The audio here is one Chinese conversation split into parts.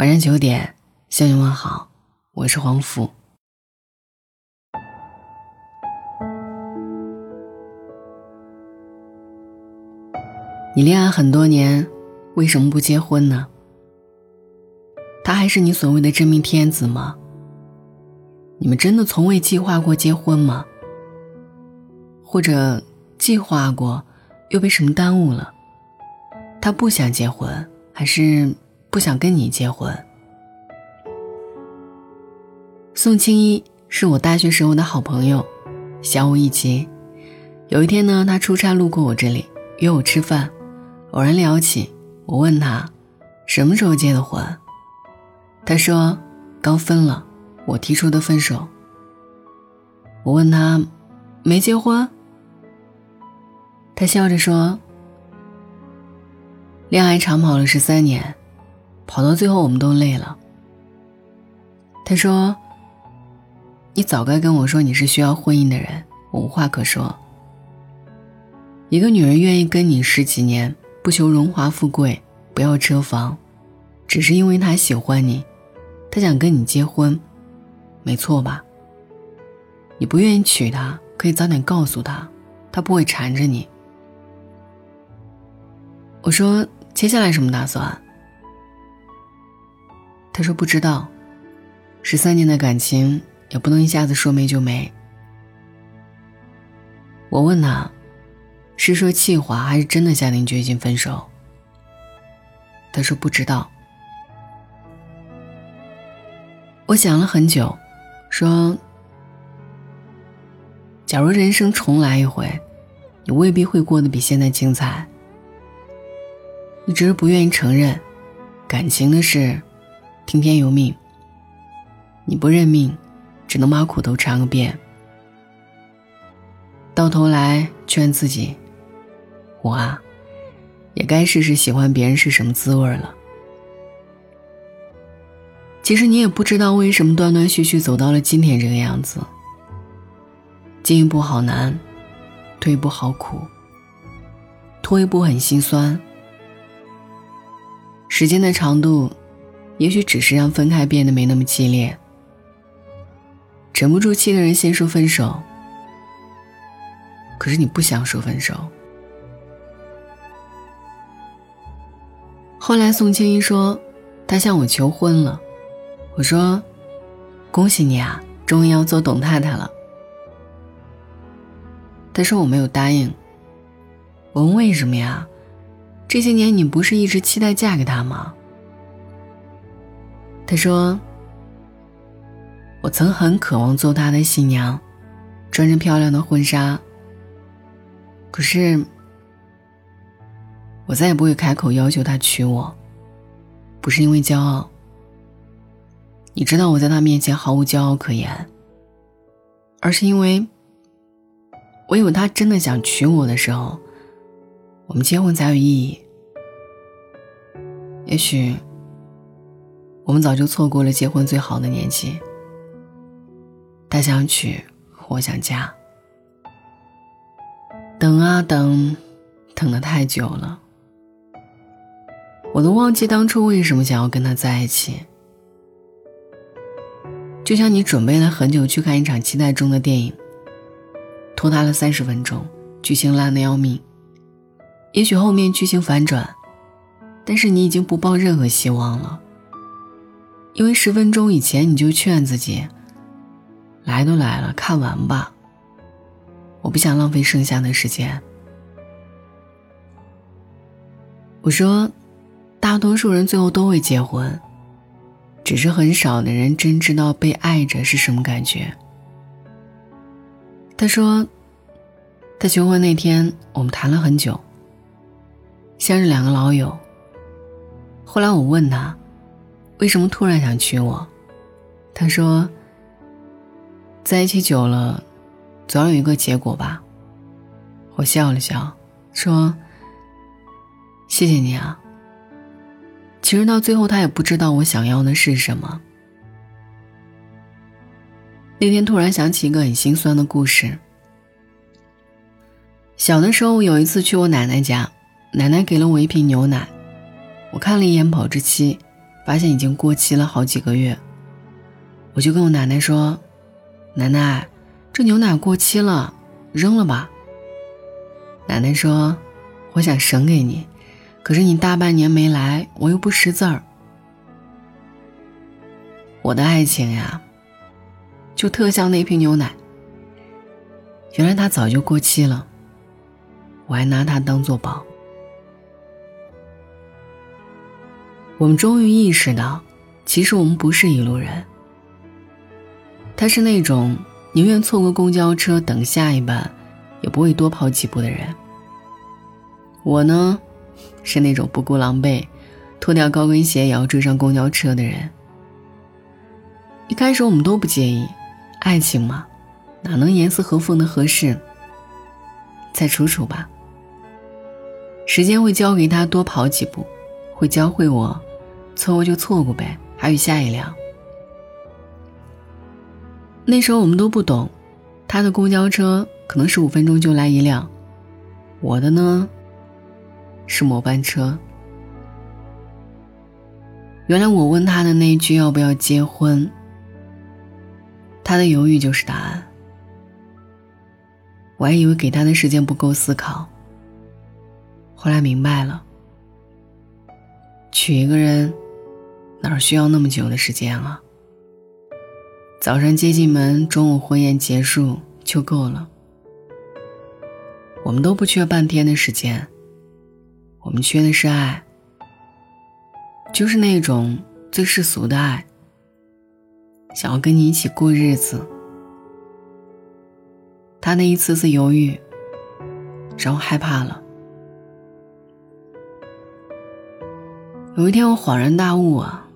晚上九点，向你问好，我是黄甫。你恋爱很多年，为什么不结婚呢？他还是你所谓的真命天子吗？你们真的从未计划过结婚吗？或者计划过，又被什么耽误了？他不想结婚，还是？不想跟你结婚。宋青衣是我大学时候的好朋友，小我一级。有一天呢，他出差路过我这里，约我吃饭，偶然聊起。我问他什么时候结的婚，他说刚分了，我提出的分手。我问他没结婚，他笑着说，恋爱长跑了十三年。跑到最后，我们都累了。他说：“你早该跟我说你是需要婚姻的人，我无话可说。一个女人愿意跟你十几年，不求荣华富贵，不要车房，只是因为她喜欢你，她想跟你结婚，没错吧？你不愿意娶她，可以早点告诉她，她不会缠着你。”我说：“接下来什么打算？”他说：“不知道，十三年的感情也不能一下子说没就没。”我问他：“是说气话，还是真的下定决心分手？”他说：“不知道。”我想了很久，说：“假如人生重来一回，你未必会过得比现在精彩。你只是不愿意承认，感情的事。”听天由命，你不认命，只能把苦头尝个遍。到头来劝自己，我啊，也该试试喜欢别人是什么滋味了。其实你也不知道为什么断断续续走到了今天这个样子。进一步好难，退一步好苦，拖一步很心酸。时间的长度。也许只是让分开变得没那么激烈。沉不住气的人先说分手，可是你不想说分手。后来宋青衣说，他向我求婚了。我说，恭喜你啊，终于要做董太太了。他说我没有答应。我问为什么呀？这些年你不是一直期待嫁给他吗？他说：“我曾很渴望做他的新娘，穿着漂亮的婚纱。可是，我再也不会开口要求他娶我，不是因为骄傲。你知道我在他面前毫无骄傲可言，而是因为，唯有他真的想娶我的时候，我们结婚才有意义。也许。”我们早就错过了结婚最好的年纪。他想娶，我想嫁。等啊等，等的太久了，我都忘记当初为什么想要跟他在一起。就像你准备了很久去看一场期待中的电影，拖沓了三十分钟，剧情烂的要命。也许后面剧情反转，但是你已经不抱任何希望了。因为十分钟以前你就劝自己，来都来了，看完吧。我不想浪费剩下的时间。我说，大多数人最后都会结婚，只是很少的人真知道被爱着是什么感觉。他说，他求婚那天我们谈了很久，像是两个老友。后来我问他。为什么突然想娶我？他说：“在一起久了，总要有一个结果吧。”我笑了笑，说：“谢谢你啊。”其实到最后，他也不知道我想要的是什么。那天突然想起一个很心酸的故事。小的时候，有一次去我奶奶家，奶奶给了我一瓶牛奶，我看了一眼保质期。发现已经过期了好几个月。我就跟我奶奶说：“奶奶，这牛奶过期了，扔了吧。”奶奶说：“我想省给你，可是你大半年没来，我又不识字儿。”我的爱情呀，就特像那瓶牛奶。原来它早就过期了，我还拿它当做宝。我们终于意识到，其实我们不是一路人。他是那种宁愿错过公交车等下一班，也不会多跑几步的人。我呢，是那种不顾狼狈，脱掉高跟鞋也要追上公交车的人。一开始我们都不介意，爱情嘛，哪能严丝合缝的合适？再处处吧。时间会教给他多跑几步，会教会我。错过就错过呗，还有下一辆。那时候我们都不懂，他的公交车可能是五分钟就来一辆，我的呢是末班车。原来我问他的那一句要不要结婚，他的犹豫就是答案。我还以为给他的时间不够思考，后来明白了，娶一个人。哪需要那么久的时间啊？早上接进门，中午婚宴结束就够了。我们都不缺半天的时间，我们缺的是爱，就是那种最世俗的爱，想要跟你一起过日子。他那一次次犹豫，让我害怕了。有一天，我恍然大悟啊！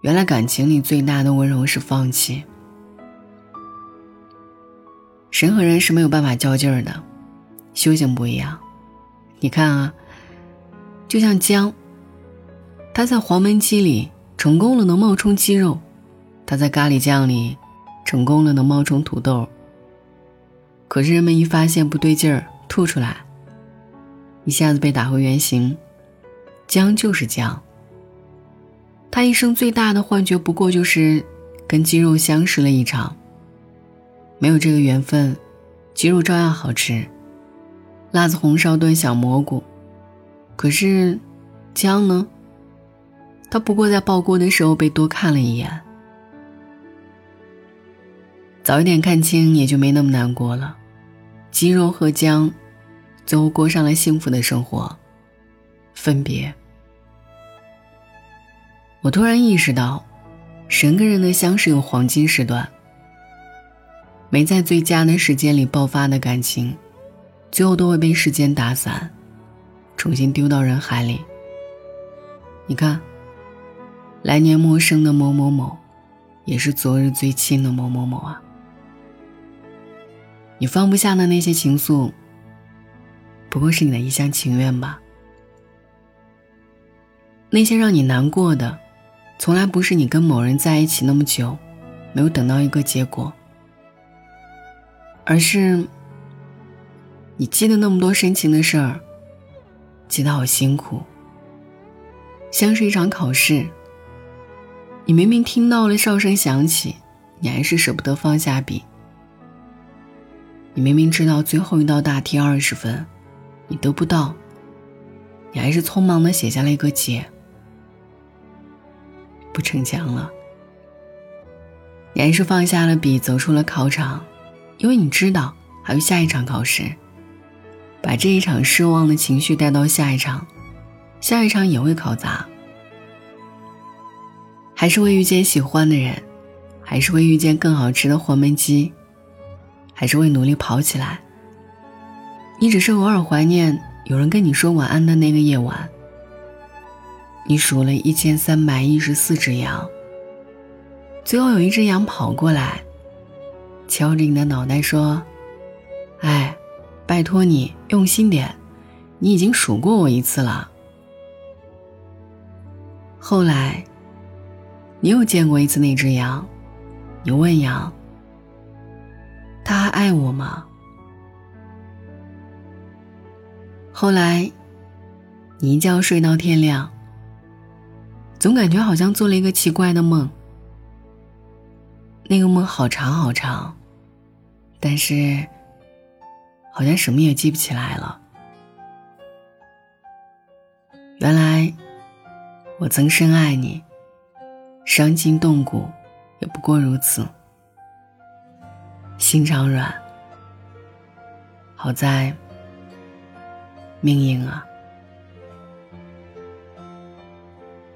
原来感情里最大的温柔是放弃。人和人是没有办法较劲儿的，修行不一样。你看啊，就像姜，它在黄焖鸡里成功了能冒充鸡肉，它在咖喱酱里成功了能冒充土豆。可是人们一发现不对劲儿，吐出来，一下子被打回原形。姜就是姜。他一生最大的幻觉，不过就是跟鸡肉相识了一场。没有这个缘分，鸡肉照样好吃，辣子红烧炖小蘑菇。可是，姜呢？他不过在爆锅的时候被多看了一眼。早一点看清，也就没那么难过了。鸡肉和姜，最后过上了幸福的生活。分别。我突然意识到，人跟人的相识有黄金时段。没在最佳的时间里爆发的感情，最后都会被时间打散，重新丢到人海里。你看，来年陌生的某某某，也是昨日最亲的某某某啊。你放不下的那些情愫，不过是你的一厢情愿吧。那些让你难过的。从来不是你跟某人在一起那么久，没有等到一个结果，而是你记得那么多深情的事儿，记得好辛苦，像是一场考试。你明明听到了哨声响起，你还是舍不得放下笔。你明明知道最后一道大题二十分，你得不到，你还是匆忙的写下了一个解。不逞强了，你还是放下了笔，走出了考场，因为你知道还有下一场考试。把这一场失望的情绪带到下一场，下一场也会考砸。还是会遇见喜欢的人，还是会遇见更好吃的黄焖鸡，还是会努力跑起来。你只是偶尔怀念有人跟你说晚安的那个夜晚。你数了一千三百一十四只羊，最后有一只羊跑过来，敲着你的脑袋说：“哎，拜托你用心点，你已经数过我一次了。”后来，你又见过一次那只羊，你问羊：“他还爱我吗？”后来，你一觉睡到天亮。总感觉好像做了一个奇怪的梦，那个梦好长好长，但是好像什么也记不起来了。原来我曾深爱你，伤筋动骨也不过如此，心肠软，好在命硬啊。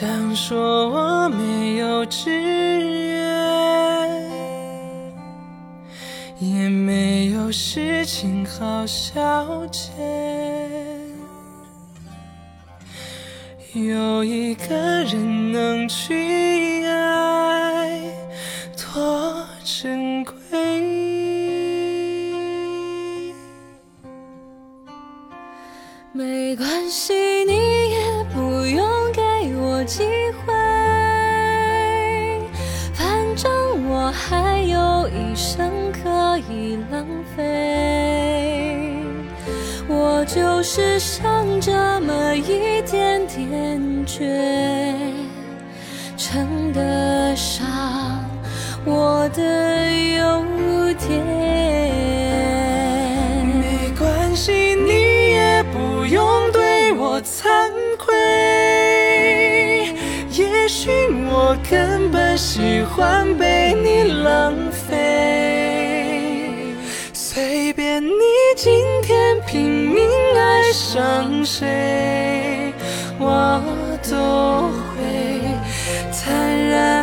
想说我没有志愿，也没有事情好消遣。有一个人能去爱，多珍贵。没关系，就是剩这么一点点倔，称得上我的优点。没关系，你也不用对我惭愧。也许我根本喜欢被你浪费，伤谁，我都会坦然。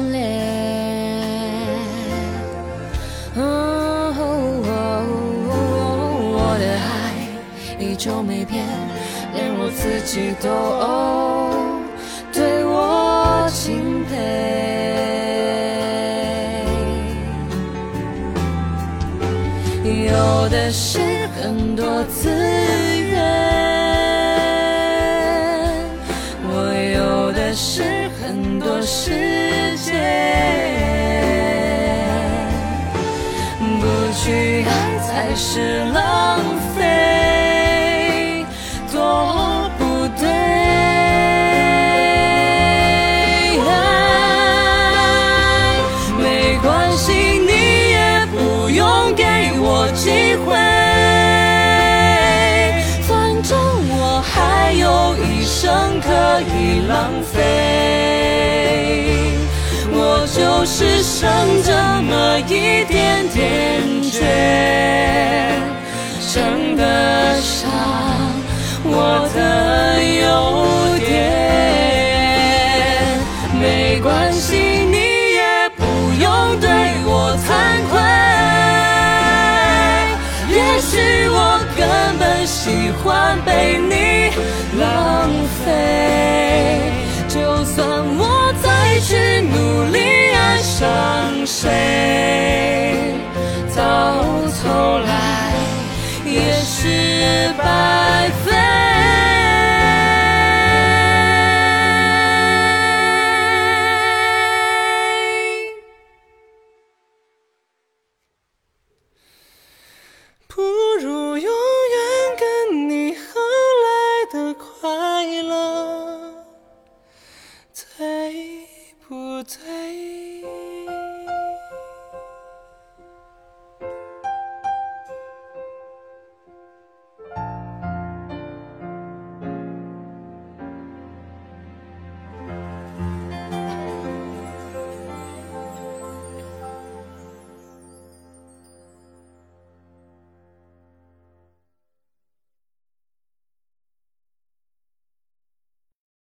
始分裂。我的爱依旧没变，连我自己都对我钦佩。有的是爱才是浪费，多不对。没关系，你也不用给我机会，反正我还有一生可以浪费。我就是剩这么一点点倔，称得上我的优点。没关系，你也不用对我惭愧。也许我根本喜欢被你浪费，就算我再去努力。爱上谁？失败。